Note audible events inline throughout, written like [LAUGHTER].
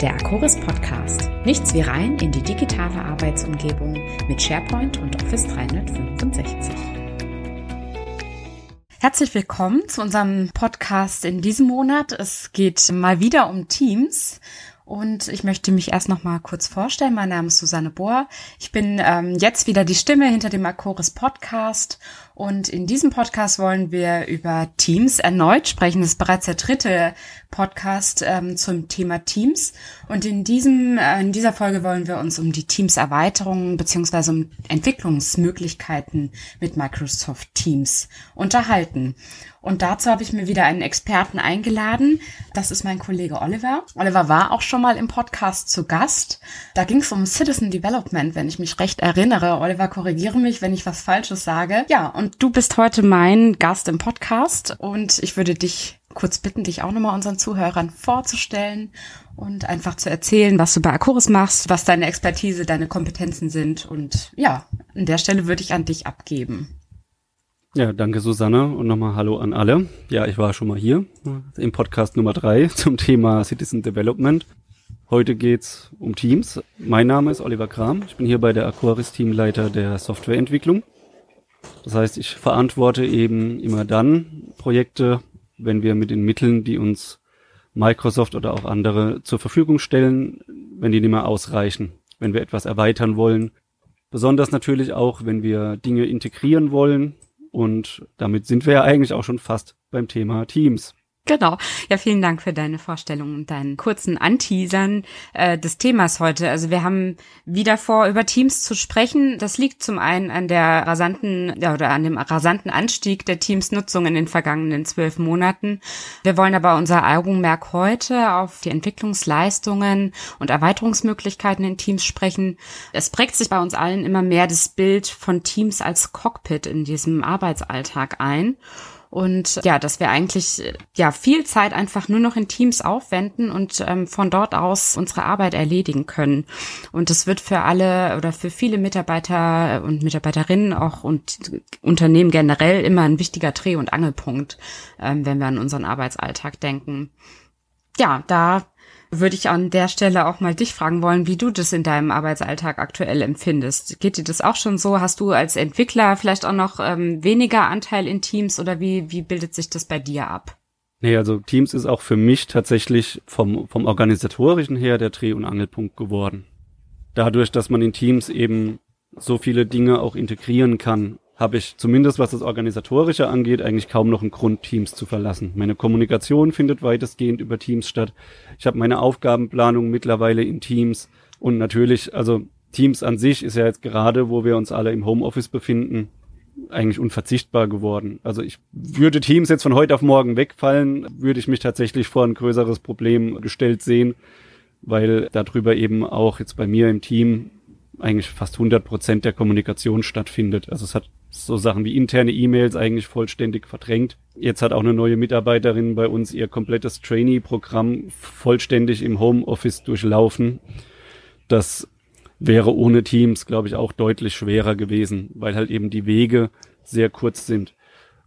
der Akoris Podcast. Nichts wie rein in die digitale Arbeitsumgebung mit SharePoint und Office 365. Herzlich willkommen zu unserem Podcast in diesem Monat. Es geht mal wieder um Teams und ich möchte mich erst noch mal kurz vorstellen. Mein Name ist Susanne Bohr. Ich bin ähm, jetzt wieder die Stimme hinter dem Akoris Podcast. Und in diesem Podcast wollen wir über Teams erneut sprechen. Das ist bereits der dritte Podcast ähm, zum Thema Teams. Und in diesem, äh, in dieser Folge wollen wir uns um die Teams-Erweiterungen beziehungsweise um Entwicklungsmöglichkeiten mit Microsoft Teams unterhalten. Und dazu habe ich mir wieder einen Experten eingeladen. Das ist mein Kollege Oliver. Oliver war auch schon mal im Podcast zu Gast. Da ging es um Citizen Development, wenn ich mich recht erinnere. Oliver, korrigiere mich, wenn ich was Falsches sage. Ja, und du bist heute mein Gast im Podcast und ich würde dich kurz bitten, dich auch nochmal unseren Zuhörern vorzustellen und einfach zu erzählen, was du bei Akoris machst, was deine Expertise, deine Kompetenzen sind. Und ja, an der Stelle würde ich an dich abgeben. Ja, danke Susanne und nochmal Hallo an alle. Ja, ich war schon mal hier im Podcast Nummer drei [LAUGHS] zum Thema Citizen Development. Heute geht's um Teams. Mein Name ist Oliver Kram. Ich bin hier bei der Aquaris Teamleiter der Softwareentwicklung. Das heißt, ich verantworte eben immer dann Projekte, wenn wir mit den Mitteln, die uns Microsoft oder auch andere zur Verfügung stellen, wenn die nicht mehr ausreichen, wenn wir etwas erweitern wollen. Besonders natürlich auch, wenn wir Dinge integrieren wollen, und damit sind wir ja eigentlich auch schon fast beim Thema Teams. Genau. Ja, vielen Dank für deine Vorstellung und deinen kurzen Anteasern äh, des Themas heute. Also wir haben wieder vor, über Teams zu sprechen. Das liegt zum einen an der rasanten ja, oder an dem rasanten Anstieg der Teams-Nutzung in den vergangenen zwölf Monaten. Wir wollen aber unser Augenmerk heute auf die Entwicklungsleistungen und Erweiterungsmöglichkeiten in Teams sprechen. Es prägt sich bei uns allen immer mehr das Bild von Teams als Cockpit in diesem Arbeitsalltag ein. Und ja, dass wir eigentlich ja viel Zeit einfach nur noch in Teams aufwenden und ähm, von dort aus unsere Arbeit erledigen können. Und das wird für alle oder für viele Mitarbeiter und Mitarbeiterinnen auch und Unternehmen generell immer ein wichtiger Dreh- und Angelpunkt, ähm, wenn wir an unseren Arbeitsalltag denken. Ja, da würde ich an der Stelle auch mal dich fragen wollen, wie du das in deinem Arbeitsalltag aktuell empfindest. Geht dir das auch schon so? Hast du als Entwickler vielleicht auch noch ähm, weniger Anteil in Teams oder wie, wie bildet sich das bei dir ab? Nee, also Teams ist auch für mich tatsächlich vom, vom organisatorischen her der Dreh- und Angelpunkt geworden. Dadurch, dass man in Teams eben so viele Dinge auch integrieren kann habe ich zumindest was das Organisatorische angeht, eigentlich kaum noch einen Grund, Teams zu verlassen. Meine Kommunikation findet weitestgehend über Teams statt. Ich habe meine Aufgabenplanung mittlerweile in Teams und natürlich, also Teams an sich ist ja jetzt gerade, wo wir uns alle im Homeoffice befinden, eigentlich unverzichtbar geworden. Also ich würde Teams jetzt von heute auf morgen wegfallen, würde ich mich tatsächlich vor ein größeres Problem gestellt sehen, weil darüber eben auch jetzt bei mir im Team eigentlich fast 100 Prozent der Kommunikation stattfindet. Also es hat so Sachen wie interne E-Mails eigentlich vollständig verdrängt. Jetzt hat auch eine neue Mitarbeiterin bei uns ihr komplettes Trainee-Programm vollständig im Homeoffice durchlaufen. Das wäre ohne Teams, glaube ich, auch deutlich schwerer gewesen, weil halt eben die Wege sehr kurz sind.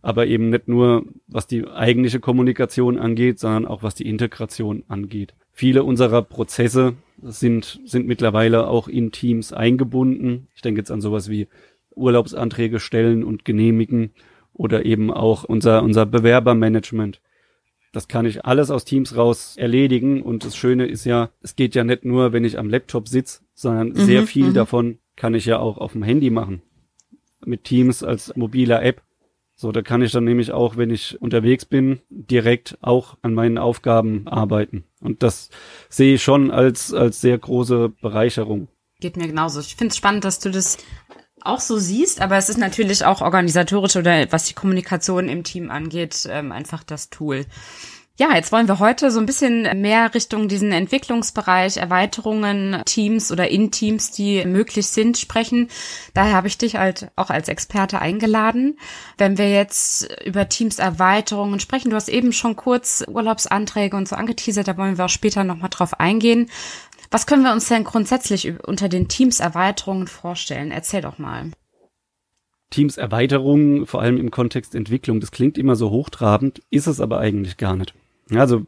Aber eben nicht nur, was die eigentliche Kommunikation angeht, sondern auch was die Integration angeht. Viele unserer Prozesse sind, sind mittlerweile auch in Teams eingebunden. Ich denke jetzt an sowas wie Urlaubsanträge stellen und genehmigen oder eben auch unser, unser Bewerbermanagement. Das kann ich alles aus Teams raus erledigen und das Schöne ist ja, es geht ja nicht nur, wenn ich am Laptop sitze, sondern mhm, sehr viel mhm. davon kann ich ja auch auf dem Handy machen. Mit Teams als mobiler App. So, da kann ich dann nämlich auch, wenn ich unterwegs bin, direkt auch an meinen Aufgaben arbeiten. Und das sehe ich schon als, als sehr große Bereicherung. Geht mir genauso. Ich finde es spannend, dass du das auch so siehst, aber es ist natürlich auch organisatorisch oder was die Kommunikation im Team angeht, ähm, einfach das Tool. Ja, jetzt wollen wir heute so ein bisschen mehr Richtung diesen Entwicklungsbereich, Erweiterungen, Teams oder in Teams, die möglich sind, sprechen. Daher habe ich dich halt auch als Experte eingeladen. Wenn wir jetzt über Teams-Erweiterungen sprechen, du hast eben schon kurz Urlaubsanträge und so angeteasert, da wollen wir auch später nochmal drauf eingehen. Was können wir uns denn grundsätzlich unter den Teams-Erweiterungen vorstellen? Erzähl doch mal. Teams-Erweiterungen, vor allem im Kontext Entwicklung, das klingt immer so hochtrabend, ist es aber eigentlich gar nicht. Also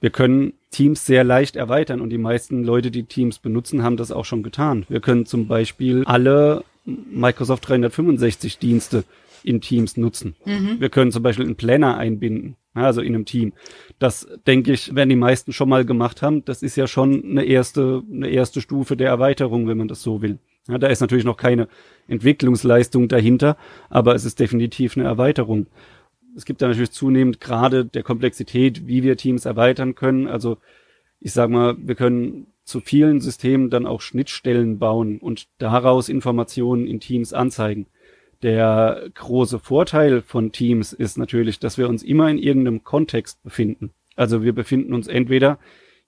wir können Teams sehr leicht erweitern und die meisten Leute, die Teams benutzen, haben das auch schon getan. Wir können zum Beispiel alle Microsoft 365 Dienste in Teams nutzen. Mhm. Wir können zum Beispiel einen Planner einbinden, also in einem Team. Das denke ich, werden die meisten schon mal gemacht haben. Das ist ja schon eine erste, eine erste Stufe der Erweiterung, wenn man das so will. Ja, da ist natürlich noch keine Entwicklungsleistung dahinter, aber es ist definitiv eine Erweiterung. Es gibt da natürlich zunehmend gerade der Komplexität, wie wir Teams erweitern können. Also ich sage mal, wir können zu vielen Systemen dann auch Schnittstellen bauen und daraus Informationen in Teams anzeigen. Der große Vorteil von Teams ist natürlich, dass wir uns immer in irgendeinem Kontext befinden. Also wir befinden uns entweder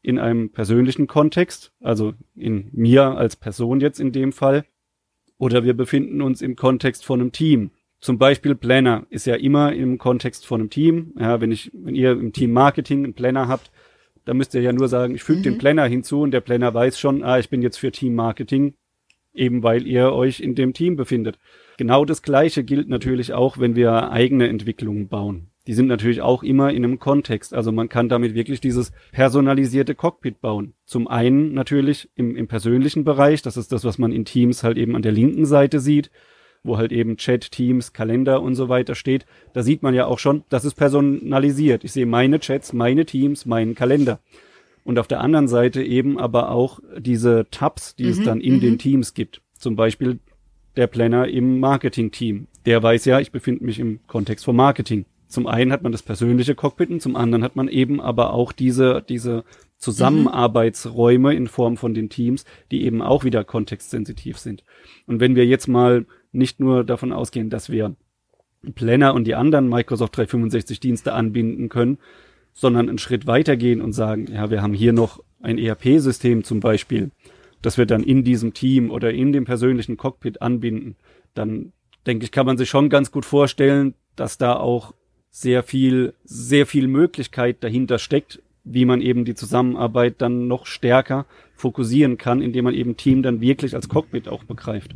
in einem persönlichen Kontext, also in mir als Person jetzt in dem Fall, oder wir befinden uns im Kontext von einem Team. Zum Beispiel Planner ist ja immer im Kontext von einem Team. Ja, wenn ich, wenn ihr im Team Marketing einen Planner habt, dann müsst ihr ja nur sagen, ich füge mhm. den Planner hinzu und der Planner weiß schon, ah, ich bin jetzt für Team Marketing, eben weil ihr euch in dem Team befindet. Genau das Gleiche gilt natürlich auch, wenn wir eigene Entwicklungen bauen. Die sind natürlich auch immer in einem Kontext. Also man kann damit wirklich dieses personalisierte Cockpit bauen. Zum einen natürlich im, im persönlichen Bereich, das ist das, was man in Teams halt eben an der linken Seite sieht wo halt eben Chat, Teams, Kalender und so weiter steht, da sieht man ja auch schon, das ist personalisiert. Ich sehe meine Chats, meine Teams, meinen Kalender. Und auf der anderen Seite eben aber auch diese Tabs, die mhm, es dann in mhm. den Teams gibt. Zum Beispiel der Planner im Marketing-Team. Der weiß ja, ich befinde mich im Kontext von Marketing. Zum einen hat man das persönliche Cockpit und zum anderen hat man eben aber auch diese, diese Zusammenarbeitsräume in Form von den Teams, die eben auch wieder kontextsensitiv sind. Und wenn wir jetzt mal nicht nur davon ausgehen, dass wir Planner und die anderen Microsoft 365 Dienste anbinden können, sondern einen Schritt weitergehen und sagen, ja, wir haben hier noch ein ERP-System zum Beispiel, das wir dann in diesem Team oder in dem persönlichen Cockpit anbinden, dann denke ich, kann man sich schon ganz gut vorstellen, dass da auch sehr viel, sehr viel Möglichkeit dahinter steckt, wie man eben die Zusammenarbeit dann noch stärker fokussieren kann, indem man eben Team dann wirklich als Cockpit auch begreift.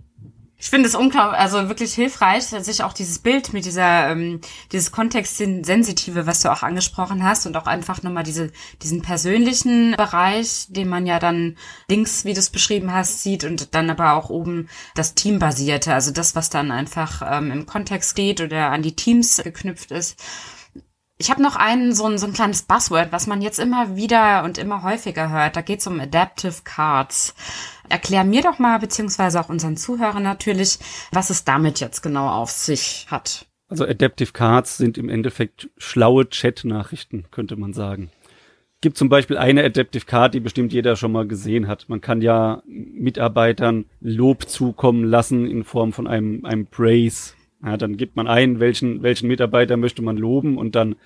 Ich finde es unglaublich, also wirklich hilfreich, sich auch dieses Bild mit dieser, ähm, dieses Kontextsensitive, was du auch angesprochen hast und auch einfach nochmal diese, diesen persönlichen Bereich, den man ja dann links, wie du es beschrieben hast, sieht und dann aber auch oben das Teambasierte, also das, was dann einfach ähm, im Kontext steht oder an die Teams geknüpft ist. Ich habe noch einen so ein, so ein kleines Buzzword, was man jetzt immer wieder und immer häufiger hört. Da geht es um Adaptive Cards. Erklär mir doch mal, beziehungsweise auch unseren Zuhörern natürlich, was es damit jetzt genau auf sich hat. Also Adaptive Cards sind im Endeffekt schlaue Chat-Nachrichten, könnte man sagen. Gibt zum Beispiel eine Adaptive Card, die bestimmt jeder schon mal gesehen hat. Man kann ja Mitarbeitern Lob zukommen lassen in Form von einem, einem Praise ja, dann gibt man ein, welchen, welchen Mitarbeiter möchte man loben und dann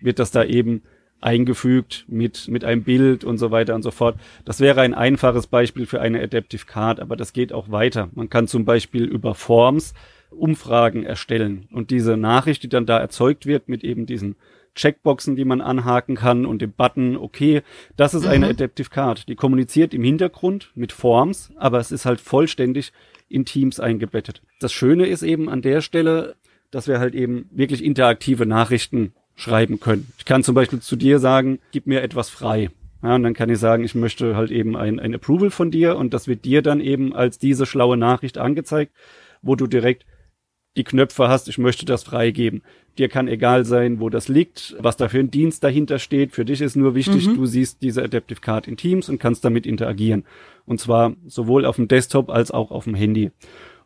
wird das da eben eingefügt mit, mit einem Bild und so weiter und so fort. Das wäre ein einfaches Beispiel für eine Adaptive Card, aber das geht auch weiter. Man kann zum Beispiel über Forms Umfragen erstellen und diese Nachricht, die dann da erzeugt wird mit eben diesen Checkboxen, die man anhaken kann und dem Button, okay, das ist mhm. eine Adaptive Card. Die kommuniziert im Hintergrund mit Forms, aber es ist halt vollständig in Teams eingebettet. Das Schöne ist eben an der Stelle, dass wir halt eben wirklich interaktive Nachrichten schreiben können. Ich kann zum Beispiel zu dir sagen, gib mir etwas frei. Ja, und dann kann ich sagen, ich möchte halt eben ein, ein Approval von dir und das wird dir dann eben als diese schlaue Nachricht angezeigt, wo du direkt die Knöpfe hast, ich möchte das freigeben. Dir kann egal sein, wo das liegt, was da für ein Dienst dahinter steht. Für dich ist nur wichtig, mhm. du siehst diese Adaptive Card in Teams und kannst damit interagieren. Und zwar sowohl auf dem Desktop als auch auf dem Handy.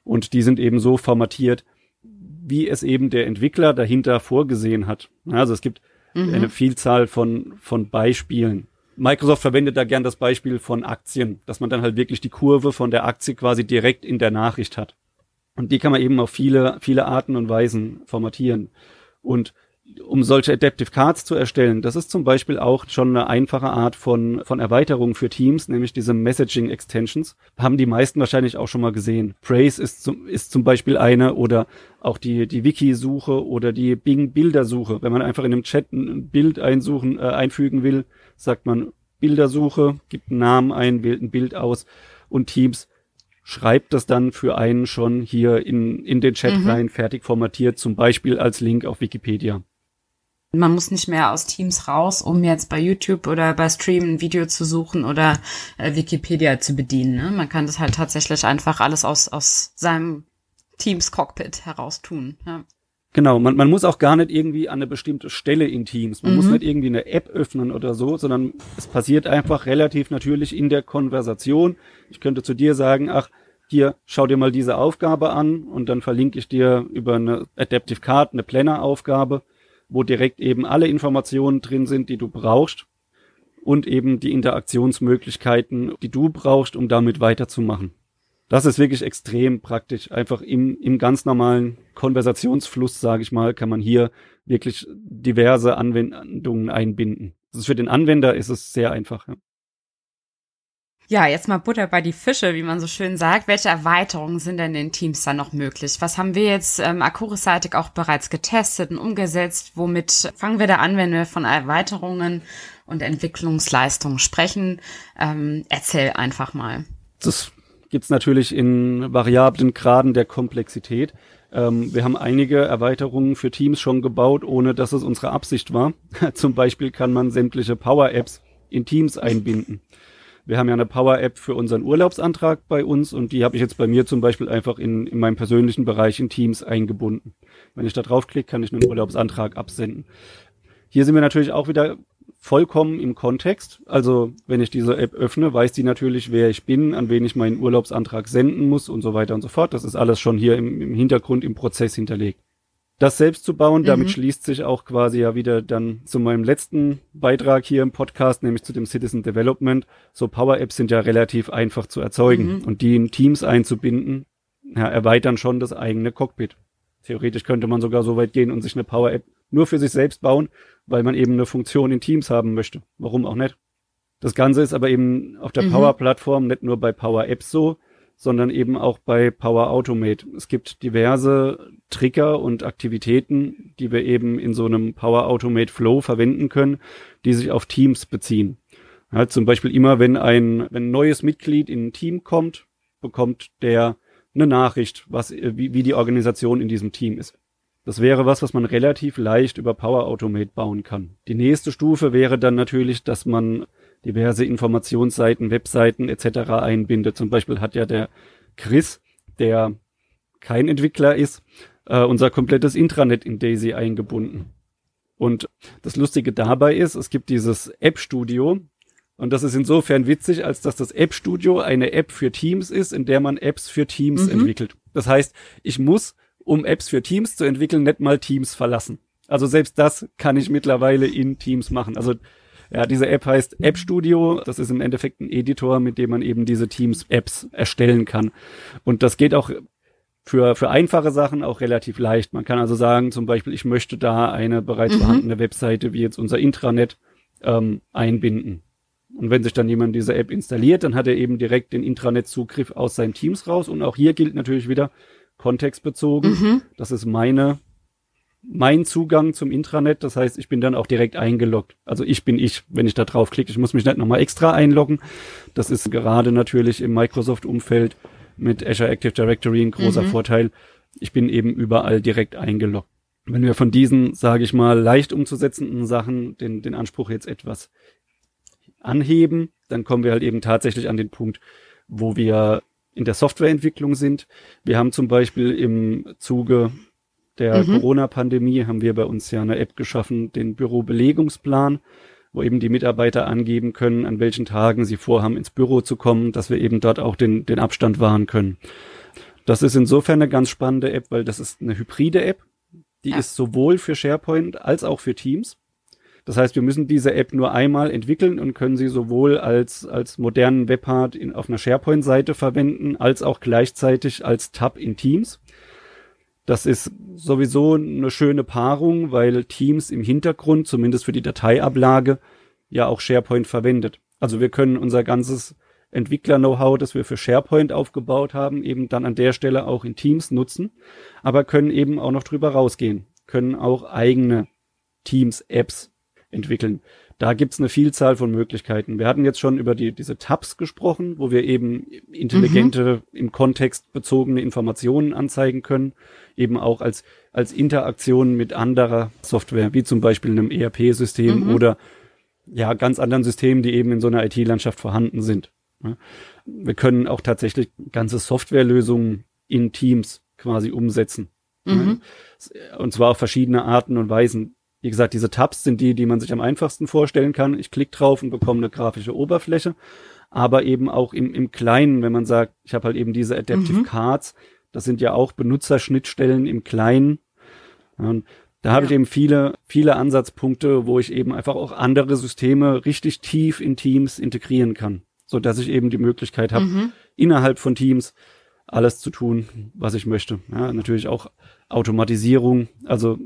Und die sind eben so formatiert, wie es eben der Entwickler dahinter vorgesehen hat. Also es gibt mhm. eine Vielzahl von, von Beispielen. Microsoft verwendet da gern das Beispiel von Aktien, dass man dann halt wirklich die Kurve von der Aktie quasi direkt in der Nachricht hat. Und die kann man eben auf viele, viele Arten und Weisen formatieren. Und um solche Adaptive Cards zu erstellen, das ist zum Beispiel auch schon eine einfache Art von, von Erweiterung für Teams, nämlich diese Messaging Extensions. Haben die meisten wahrscheinlich auch schon mal gesehen. Praise ist zum, ist zum Beispiel eine oder auch die, die Wiki-Suche oder die Bing-Bildersuche. Wenn man einfach in einem Chat ein Bild einsuchen, äh, einfügen will, sagt man Bildersuche, gibt einen Namen ein, wählt ein Bild aus und Teams schreibt das dann für einen schon hier in, in den Chat mhm. rein, fertig formatiert, zum Beispiel als Link auf Wikipedia. Man muss nicht mehr aus Teams raus, um jetzt bei YouTube oder bei Stream ein Video zu suchen oder äh, Wikipedia zu bedienen. Ne? Man kann das halt tatsächlich einfach alles aus, aus seinem Teams Cockpit heraus tun. Ja. Genau, man, man muss auch gar nicht irgendwie an eine bestimmte Stelle in Teams. Man mhm. muss nicht irgendwie eine App öffnen oder so, sondern es passiert einfach relativ natürlich in der Konversation. Ich könnte zu dir sagen, ach, hier, schau dir mal diese Aufgabe an und dann verlinke ich dir über eine Adaptive Card eine Planner-Aufgabe, wo direkt eben alle Informationen drin sind, die du brauchst und eben die Interaktionsmöglichkeiten, die du brauchst, um damit weiterzumachen. Das ist wirklich extrem praktisch. Einfach im, im ganz normalen Konversationsfluss, sage ich mal, kann man hier wirklich diverse Anwendungen einbinden. Das ist für den Anwender ist es sehr einfach. Ja. Ja, jetzt mal Butter bei die Fische, wie man so schön sagt. Welche Erweiterungen sind denn in Teams da noch möglich? Was haben wir jetzt ähm, Akuris-seitig auch bereits getestet und umgesetzt? Womit fangen wir da an, wenn wir von Erweiterungen und Entwicklungsleistungen sprechen? Ähm, erzähl einfach mal. Das gibt's natürlich in variablen Graden der Komplexität. Ähm, wir haben einige Erweiterungen für Teams schon gebaut, ohne dass es unsere Absicht war. [LAUGHS] Zum Beispiel kann man sämtliche Power-Apps in Teams einbinden. Wir haben ja eine Power-App für unseren Urlaubsantrag bei uns und die habe ich jetzt bei mir zum Beispiel einfach in, in meinem persönlichen Bereich in Teams eingebunden. Wenn ich da draufklicke, kann ich einen Urlaubsantrag absenden. Hier sind wir natürlich auch wieder vollkommen im Kontext. Also wenn ich diese App öffne, weiß die natürlich, wer ich bin, an wen ich meinen Urlaubsantrag senden muss und so weiter und so fort. Das ist alles schon hier im, im Hintergrund im Prozess hinterlegt. Das selbst zu bauen, damit mhm. schließt sich auch quasi ja wieder dann zu meinem letzten Beitrag hier im Podcast, nämlich zu dem Citizen Development. So Power Apps sind ja relativ einfach zu erzeugen mhm. und die in Teams einzubinden, ja, erweitern schon das eigene Cockpit. Theoretisch könnte man sogar so weit gehen und sich eine Power App nur für sich selbst bauen, weil man eben eine Funktion in Teams haben möchte. Warum auch nicht? Das Ganze ist aber eben auf der mhm. Power-Plattform nicht nur bei Power Apps so, sondern eben auch bei Power Automate. Es gibt diverse Trigger und Aktivitäten, die wir eben in so einem Power Automate Flow verwenden können, die sich auf Teams beziehen. Ja, zum Beispiel immer, wenn ein, wenn ein neues Mitglied in ein Team kommt, bekommt der eine Nachricht, was, wie, wie die Organisation in diesem Team ist. Das wäre was, was man relativ leicht über Power Automate bauen kann. Die nächste Stufe wäre dann natürlich, dass man diverse Informationsseiten, Webseiten etc. einbindet. Zum Beispiel hat ja der Chris, der kein Entwickler ist, äh, unser komplettes Intranet in Daisy eingebunden. Und das Lustige dabei ist, es gibt dieses App Studio, und das ist insofern witzig, als dass das App Studio eine App für Teams ist, in der man Apps für Teams mhm. entwickelt. Das heißt, ich muss um Apps für Teams zu entwickeln, nicht mal Teams verlassen. Also selbst das kann ich mittlerweile in Teams machen. Also ja, diese App heißt App Studio. Das ist im Endeffekt ein Editor, mit dem man eben diese Teams-Apps erstellen kann. Und das geht auch für, für einfache Sachen auch relativ leicht. Man kann also sagen, zum Beispiel, ich möchte da eine bereits mhm. vorhandene Webseite wie jetzt unser Intranet ähm, einbinden. Und wenn sich dann jemand diese App installiert, dann hat er eben direkt den Intranet-Zugriff aus seinen Teams raus. Und auch hier gilt natürlich wieder, kontextbezogen. Mhm. Das ist meine, mein Zugang zum Intranet. Das heißt, ich bin dann auch direkt eingeloggt. Also ich bin ich, wenn ich da draufklicke. Ich muss mich nicht nochmal extra einloggen. Das ist gerade natürlich im Microsoft-Umfeld mit Azure Active Directory ein großer mhm. Vorteil. Ich bin eben überall direkt eingeloggt. Wenn wir von diesen, sage ich mal, leicht umzusetzenden Sachen den, den Anspruch jetzt etwas anheben, dann kommen wir halt eben tatsächlich an den Punkt, wo wir in der Softwareentwicklung sind. Wir haben zum Beispiel im Zuge der mhm. Corona-Pandemie haben wir bei uns ja eine App geschaffen, den Bürobelegungsplan, wo eben die Mitarbeiter angeben können, an welchen Tagen sie vorhaben, ins Büro zu kommen, dass wir eben dort auch den, den Abstand wahren können. Das ist insofern eine ganz spannende App, weil das ist eine hybride App. Die ja. ist sowohl für SharePoint als auch für Teams. Das heißt, wir müssen diese App nur einmal entwickeln und können sie sowohl als, als modernen Webpart in, auf einer SharePoint-Seite verwenden, als auch gleichzeitig als Tab in Teams. Das ist sowieso eine schöne Paarung, weil Teams im Hintergrund, zumindest für die Dateiablage, ja auch SharePoint verwendet. Also wir können unser ganzes Entwickler-Know-how, das wir für SharePoint aufgebaut haben, eben dann an der Stelle auch in Teams nutzen, aber können eben auch noch drüber rausgehen, können auch eigene Teams-Apps entwickeln. da gibt's eine Vielzahl von Möglichkeiten. Wir hatten jetzt schon über die, diese Tabs gesprochen, wo wir eben intelligente, mhm. im Kontext bezogene Informationen anzeigen können, eben auch als, als Interaktion mit anderer Software, wie zum Beispiel einem ERP-System mhm. oder ja, ganz anderen Systemen, die eben in so einer IT-Landschaft vorhanden sind. Wir können auch tatsächlich ganze Softwarelösungen in Teams quasi umsetzen. Mhm. Und zwar auf verschiedene Arten und Weisen. Wie gesagt, diese Tabs sind die, die man sich am einfachsten vorstellen kann. Ich klicke drauf und bekomme eine grafische Oberfläche. Aber eben auch im, im Kleinen, wenn man sagt, ich habe halt eben diese Adaptive mhm. Cards, das sind ja auch Benutzerschnittstellen im Kleinen. Und da ja. habe ich eben viele, viele Ansatzpunkte, wo ich eben einfach auch andere Systeme richtig tief in Teams integrieren kann, so dass ich eben die Möglichkeit habe, mhm. innerhalb von Teams alles zu tun, was ich möchte. Ja, natürlich auch Automatisierung. Also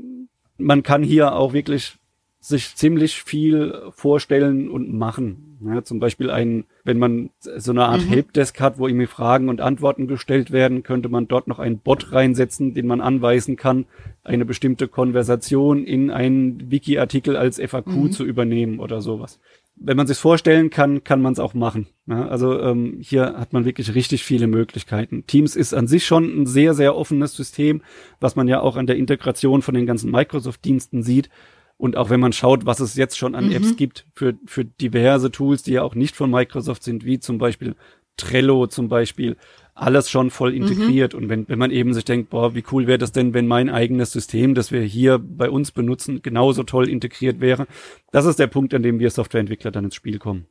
man kann hier auch wirklich sich ziemlich viel vorstellen und machen. Ja, zum Beispiel ein, wenn man so eine Art mhm. Helpdesk hat, wo irgendwie Fragen und Antworten gestellt werden, könnte man dort noch einen Bot reinsetzen, den man anweisen kann, eine bestimmte Konversation in einen Wiki-Artikel als FAQ mhm. zu übernehmen oder sowas. Wenn man sich vorstellen kann, kann man es auch machen. Ja, also ähm, hier hat man wirklich richtig viele Möglichkeiten. Teams ist an sich schon ein sehr, sehr offenes System, was man ja auch an der Integration von den ganzen Microsoft-Diensten sieht. Und auch wenn man schaut, was es jetzt schon an mhm. Apps gibt für, für diverse Tools, die ja auch nicht von Microsoft sind, wie zum Beispiel Trello zum Beispiel, alles schon voll mhm. integriert. Mhm. Und wenn, wenn man eben sich denkt, boah, wie cool wäre das denn, wenn mein eigenes System, das wir hier bei uns benutzen, genauso toll integriert wäre. Das ist der Punkt, an dem wir Softwareentwickler dann ins Spiel kommen.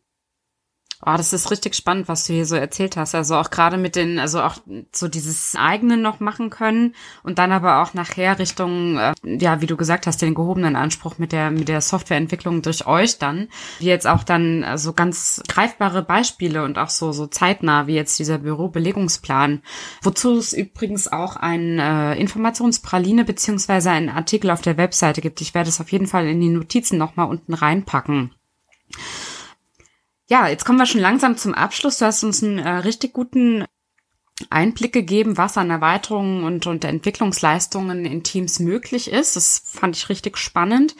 Oh, das ist richtig spannend, was du hier so erzählt hast. Also auch gerade mit den, also auch so dieses eigene noch machen können und dann aber auch nachher Richtung, äh, ja, wie du gesagt hast, den gehobenen Anspruch mit der mit der Softwareentwicklung durch euch dann, wie jetzt auch dann so also ganz greifbare Beispiele und auch so so zeitnah wie jetzt dieser Bürobelegungsplan, wozu es übrigens auch ein äh, Informationspraline beziehungsweise einen Artikel auf der Webseite gibt. Ich werde es auf jeden Fall in die Notizen noch mal unten reinpacken. Ja, jetzt kommen wir schon langsam zum Abschluss. Du hast uns einen äh, richtig guten Einblick gegeben, was an Erweiterungen und, und Entwicklungsleistungen in Teams möglich ist. Das fand ich richtig spannend.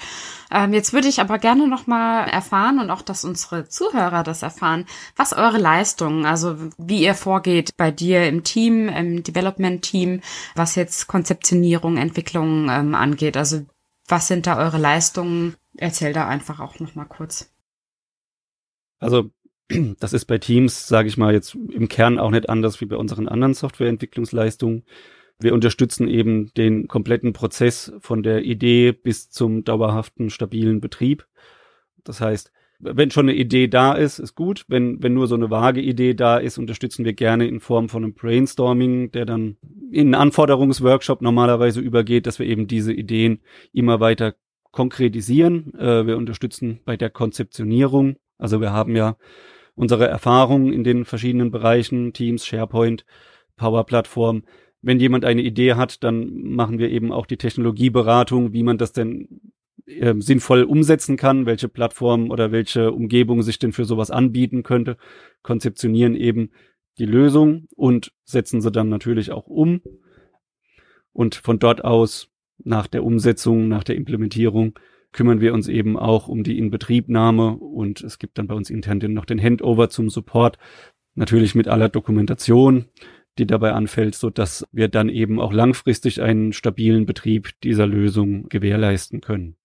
Ähm, jetzt würde ich aber gerne noch mal erfahren und auch, dass unsere Zuhörer das erfahren, was eure Leistungen, also wie ihr vorgeht bei dir im Team, im Development-Team, was jetzt Konzeptionierung, Entwicklung ähm, angeht. Also was sind da eure Leistungen? Erzähl da einfach auch noch mal kurz. Also [CLEARS THROAT] das ist bei Teams, sage ich mal, jetzt im Kern auch nicht anders wie bei unseren anderen Softwareentwicklungsleistungen. Wir unterstützen eben den kompletten Prozess von der Idee bis zum dauerhaften, stabilen Betrieb. Das heißt, wenn schon eine Idee da ist, ist gut. Wenn, wenn nur so eine vage Idee da ist, unterstützen wir gerne in Form von einem Brainstorming, der dann in einen Anforderungsworkshop normalerweise übergeht, dass wir eben diese Ideen immer weiter konkretisieren. Äh, wir unterstützen bei der Konzeptionierung also wir haben ja unsere Erfahrungen in den verschiedenen Bereichen, Teams, SharePoint, Power Plattform. Wenn jemand eine Idee hat, dann machen wir eben auch die Technologieberatung, wie man das denn äh, sinnvoll umsetzen kann, welche Plattform oder welche Umgebung sich denn für sowas anbieten könnte, konzeptionieren eben die Lösung und setzen sie dann natürlich auch um. Und von dort aus, nach der Umsetzung, nach der Implementierung, kümmern wir uns eben auch um die Inbetriebnahme und es gibt dann bei uns intern noch den Handover zum Support, natürlich mit aller Dokumentation, die dabei anfällt, so dass wir dann eben auch langfristig einen stabilen Betrieb dieser Lösung gewährleisten können.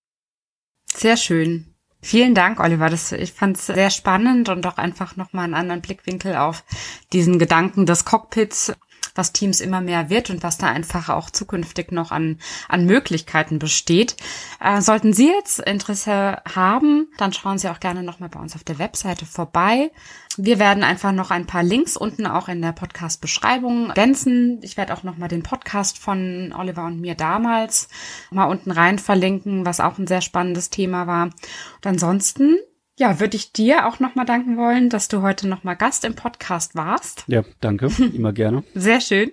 Sehr schön. Vielen Dank, Oliver. Das, ich fand es sehr spannend und auch einfach nochmal einen anderen Blickwinkel auf diesen Gedanken des Cockpits was Teams immer mehr wird und was da einfach auch zukünftig noch an, an Möglichkeiten besteht. Äh, sollten Sie jetzt Interesse haben, dann schauen Sie auch gerne nochmal bei uns auf der Webseite vorbei. Wir werden einfach noch ein paar Links unten auch in der Podcast-Beschreibung ergänzen. Ich werde auch nochmal den Podcast von Oliver und mir damals mal unten rein verlinken, was auch ein sehr spannendes Thema war. Und ansonsten ja, würde ich dir auch nochmal danken wollen, dass du heute nochmal Gast im Podcast warst. Ja, danke, [LAUGHS] immer gerne. Sehr schön.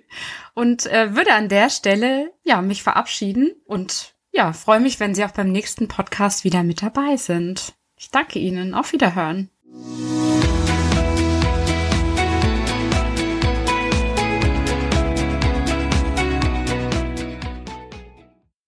Und äh, würde an der Stelle ja mich verabschieden und ja, freue mich, wenn Sie auch beim nächsten Podcast wieder mit dabei sind. Ich danke Ihnen. Auf Wiederhören.